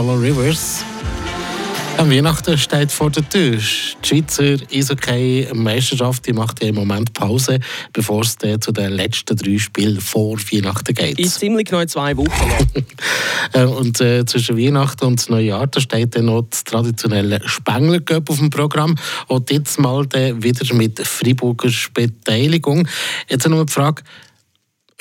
Hello Rivers. Am Weihnachten steht vor der Tür. Die Schweizer Eishockey-Meisterschaft macht ja im Moment Pause, bevor es zu den letzten drei Spielen vor Weihnachten geht. In ziemlich genau zwei Wochen äh, und äh, zwischen Weihnachten und Neujahr da steht dann noch das traditionelle Spengler auf dem Programm. Und jetzt mal wieder mit Freiburger Beteiligung. Jetzt noch die Frage,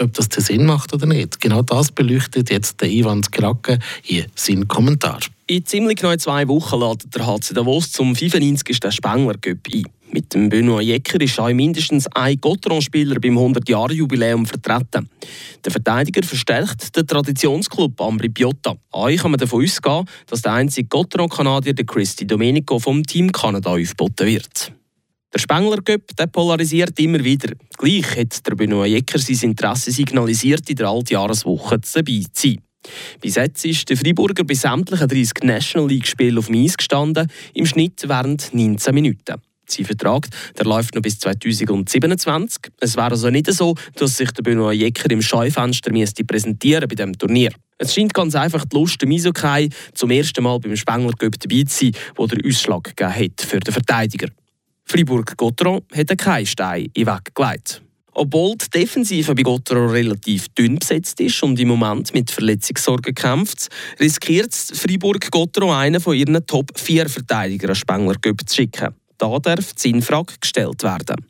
ob das den Sinn macht oder nicht. Genau das beleuchtet jetzt der Ivan Skrake in seinem Kommentar. In ziemlich genau zwei Wochen ladet der HC Davos zum 95. Spengler Cup ein. Mit dem Benoit Jecker ist auch mindestens ein Gotteron-Spieler beim 100-Jahre-Jubiläum vertreten. Der Verteidiger verstärkt den Traditionsclub Ambri Piotta. Euch kann man davon ausgehen, dass der einzige Gotteron-Kanadier, Christy Domenico, vom Team Kanada aufgeboten wird. Der Spengler Cup der polarisiert immer wieder. Gleich hat der Benoit Jecker sein Interesse signalisiert, in der Altjahreswoche dabei zu sein. Bis jetzt ist der Freiburger bei sämtlichen 30 National League-Spielen auf Eis gestanden, im Schnitt während 19 Minuten. Sein Vertrag der läuft noch bis 2027. Es wäre also nicht so, dass sich der Benoit Jecker im Scheufenster präsentieren bei diesem Turnier. Es scheint ganz einfach die Lust dem Eishockey zum ersten Mal beim Spengler Cup dabei zu sein, der Ausschlag gegeben hat für den Verteidiger. Fribourg-Gotteron hat keinen Stein in Weg gelegt. Obwohl die Defensive bei Gotteron relativ dünn besetzt ist und im Moment mit Verletzungssorgen kämpft, riskiert Fribourg-Gotteron einen von ihren Top 4 Verteidigern Spengler zu schicken. Da darf die Sinnfrage gestellt werden.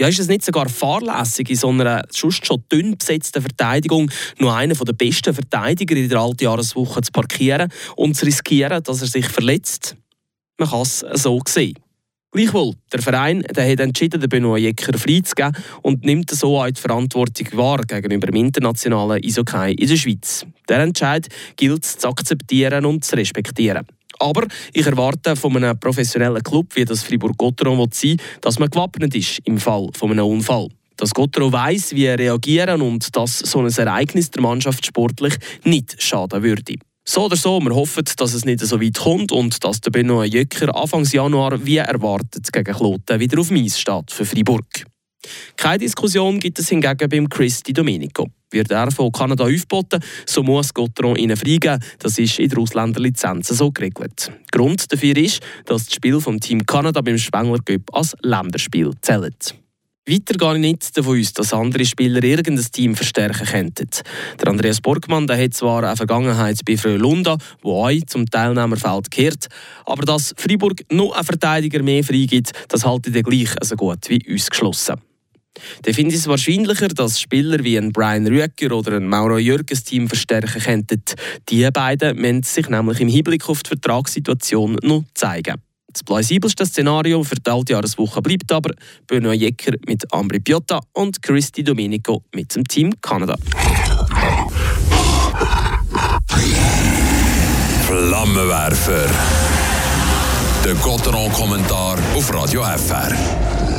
Ja, ist es nicht sogar fahrlässig, in so einer sonst schon dünn besetzten Verteidigung nur einen der besten Verteidiger in der Altjahreswoche zu parkieren und zu riskieren, dass er sich verletzt? Man kann es so sehen. Gleichwohl, der Verein der hat entschieden, den Benoit Jecker freizugeben und nimmt so auch die Verantwortung wahr gegenüber dem internationalen Eishockey in der Schweiz. Der Entscheid gilt zu akzeptieren und zu respektieren. Aber ich erwarte von einem professionellen Club wie das Fribourg-Gotteron sein, dass man gewappnet ist im Fall von einem Unfall. Dass Gotteron weiss, wie reagieren und dass so ein Ereignis der Mannschaft sportlich nicht schaden würde. So oder so, wir hoffen, dass es nicht so weit kommt und dass der Benoit Jöcker Anfang Januar wie erwartet gegen Kloten wieder auf Mies steht für Freiburg. Keine Diskussion gibt es hingegen beim Chris Di Domenico. Wird er von Kanada aufgeboten, so muss Gotteron ihnen freigeben. Das ist in der Ausländerlizenz so geregelt. Grund dafür ist, dass das Spiel vom Team Kanada beim Spengler Cup als Länderspiel zählt. Weiter ich nicht davon aus, dass andere Spieler irgendein Team verstärken könnten. Der Andreas Borgmann der hat zwar eine Vergangenheit bei Frölunda, wo auch zum Teilnehmerfeld gehört, aber dass Freiburg noch einen Verteidiger mehr freigibt, das halte ich gleich so gut wie ausgeschlossen. Dann finde ich es wahrscheinlicher, dass Spieler wie ein Brian Rüeger oder ein Mauro Jürgens Team verstärken könnten. Die beiden müssen sich nämlich im Hinblick auf die Vertragssituation noch zeigen. Das plausibelste Szenario für die Altjahreswoche bleibt aber Benoit Jecker mit Ambri Piotta und Christy Domenico mit dem Team Kanada. Flammenwerfer. Der Gotteron-Kommentar auf Radio FR.